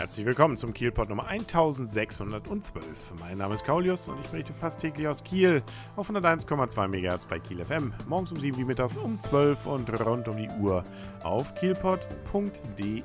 Herzlich willkommen zum Kielpot Nummer 1612. Mein Name ist Kaulius und ich berichte fast täglich aus Kiel auf 101,2 MHz bei Kiel FM. Morgens um 7 wie mittags um 12 und rund um die Uhr auf kielpot.de.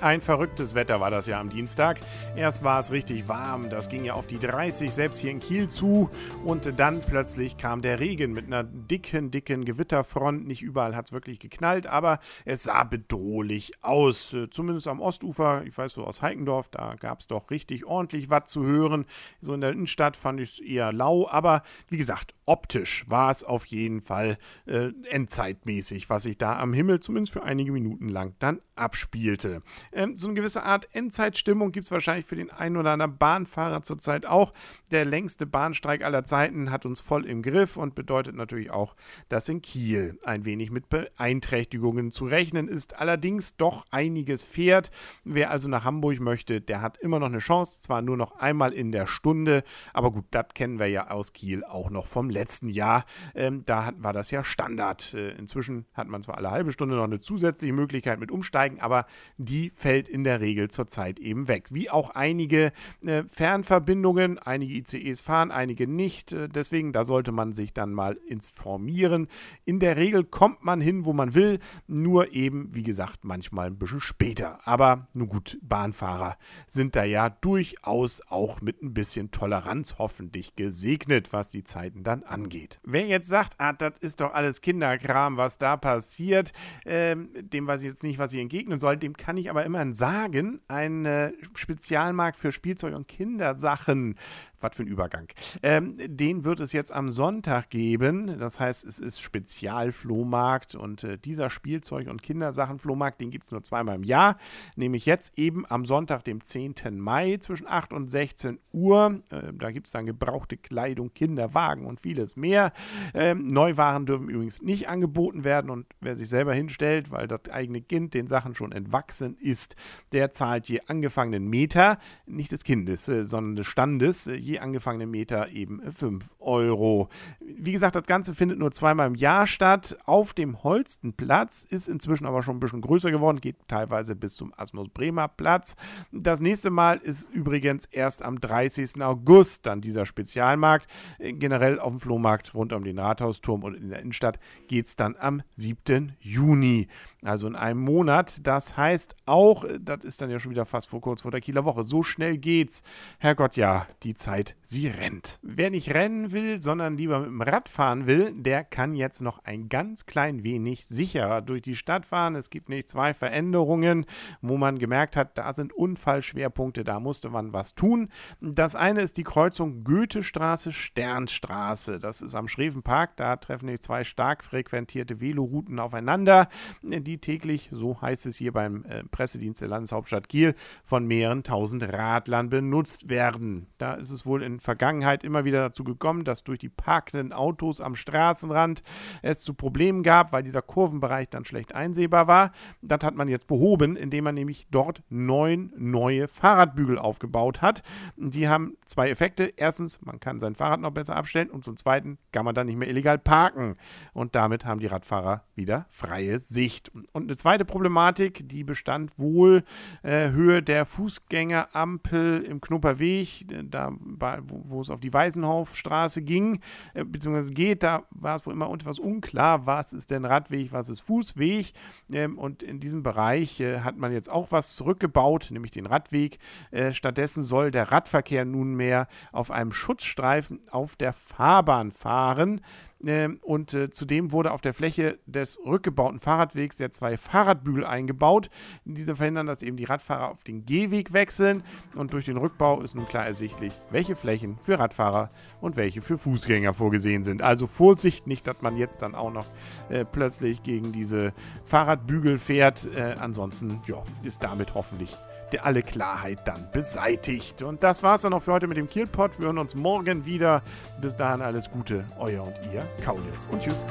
Ein verrücktes Wetter war das ja am Dienstag. Erst war es richtig warm, das ging ja auf die 30, selbst hier in Kiel zu. Und dann plötzlich kam der Regen mit einer dicken, dicken Gewitterfront. Nicht überall hat es wirklich geknallt, aber es sah bedrohlich aus. Zumindest am Ostufer, ich weiß so aus Heikendorf, da gab es doch richtig ordentlich was zu hören. So in der Innenstadt fand ich es eher lau, aber wie gesagt, optisch war es auf jeden Fall äh, endzeitmäßig, was sich da am Himmel zumindest für einige Minuten lang dann abspielte. Ähm, so eine gewisse Art Endzeitstimmung gibt es wahrscheinlich für den einen oder anderen Bahnfahrer zurzeit auch. Der längste Bahnstreik aller Zeiten hat uns voll im Griff und bedeutet natürlich auch, dass in Kiel ein wenig mit Beeinträchtigungen zu rechnen ist. Allerdings doch einiges fährt. Wer also nach Hamburg möchte, der hat immer noch eine Chance, zwar nur noch einmal in der Stunde, aber gut, das kennen wir ja aus Kiel auch noch vom letzten Jahr. Ähm, da hat, war das ja Standard. Äh, inzwischen hat man zwar alle halbe Stunde noch eine zusätzliche Möglichkeit mit Umsteigen, aber die fällt in der Regel zurzeit eben weg. Wie auch einige äh, Fernverbindungen, einige ICEs fahren, einige nicht. Äh, deswegen, da sollte man sich dann mal informieren. In der Regel kommt man hin, wo man will, nur eben, wie gesagt, manchmal ein bisschen später. Aber nun gut, Bahnfahrer sind da ja durchaus auch mit ein bisschen Toleranz hoffentlich gesegnet, was die Zeiten dann angeht. Wer jetzt sagt, ah, das ist doch alles Kinderkram, was da passiert, ähm, dem weiß ich jetzt nicht, was ich entgegnen soll, dem kann ich aber immerhin sagen, ein äh, Spezialmarkt für Spielzeug und Kindersachen was für ein Übergang. Ähm, den wird es jetzt am Sonntag geben. Das heißt, es ist Spezialflohmarkt und äh, dieser Spielzeug- und Kindersachenflohmarkt, den gibt es nur zweimal im Jahr. Nämlich jetzt eben am Sonntag, dem 10. Mai zwischen 8 und 16 Uhr. Äh, da gibt es dann gebrauchte Kleidung, Kinderwagen und vieles mehr. Ähm, Neuwaren dürfen übrigens nicht angeboten werden und wer sich selber hinstellt, weil das eigene Kind den Sachen schon entwachsen ist, der zahlt je angefangenen Meter, nicht des Kindes, äh, sondern des Standes, äh, je je angefangene Meter eben 5 Euro. Wie gesagt, das Ganze findet nur zweimal im Jahr statt. Auf dem Holstenplatz ist inzwischen aber schon ein bisschen größer geworden, geht teilweise bis zum Asmus Bremer Platz. Das nächste Mal ist übrigens erst am 30. August dann dieser Spezialmarkt. Generell auf dem Flohmarkt rund um den Rathausturm und in der Innenstadt geht es dann am 7. Juni. Also in einem Monat. Das heißt auch, das ist dann ja schon wieder fast vor kurz vor der Kieler Woche. So schnell geht's. Herrgott, ja, die Zeit Zeit, sie rennt. Wer nicht rennen will, sondern lieber mit dem Rad fahren will, der kann jetzt noch ein ganz klein wenig sicherer durch die Stadt fahren. Es gibt nicht zwei Veränderungen, wo man gemerkt hat, da sind Unfallschwerpunkte, da musste man was tun. Das eine ist die Kreuzung Goethestraße, Sternstraße. Das ist am Schrevenpark, da treffen die zwei stark frequentierte Velorouten aufeinander, die täglich, so heißt es hier beim äh, Pressedienst der Landeshauptstadt Kiel, von mehreren tausend Radlern benutzt werden. Da ist es wohl wohl in Vergangenheit immer wieder dazu gekommen, dass durch die parkenden Autos am Straßenrand es zu Problemen gab, weil dieser Kurvenbereich dann schlecht einsehbar war. Das hat man jetzt behoben, indem man nämlich dort neun neue Fahrradbügel aufgebaut hat. Die haben zwei Effekte. Erstens, man kann sein Fahrrad noch besser abstellen und zum Zweiten kann man dann nicht mehr illegal parken. Und damit haben die Radfahrer wieder freie Sicht. Und eine zweite Problematik, die bestand wohl äh, Höhe der Fußgängerampel im Knupperweg. Da wo, es auf die Weisenhofstraße ging, äh, beziehungsweise geht, da war es wohl immer etwas unklar, was ist denn Radweg, was ist Fußweg. Ähm, und in diesem Bereich äh, hat man jetzt auch was zurückgebaut, nämlich den Radweg. Äh, stattdessen soll der Radverkehr nunmehr auf einem Schutzstreifen auf der Fahrbahn fahren. Ähm, und äh, zudem wurde auf der Fläche des rückgebauten Fahrradwegs ja zwei Fahrradbügel eingebaut. Diese verhindern, dass eben die Radfahrer auf den Gehweg wechseln. Und durch den Rückbau ist nun klar ersichtlich, welche Flächen für Radfahrer und welche für Fußgänger vorgesehen sind. Also Vorsicht, nicht, dass man jetzt dann auch noch äh, plötzlich gegen diese Fahrradbügel fährt. Äh, ansonsten ja, ist damit hoffentlich alle Klarheit dann beseitigt. Und das war's dann noch für heute mit dem Kielpot. Wir hören uns morgen wieder. Bis dahin alles Gute, euer und ihr, Kaulis. Und tschüss.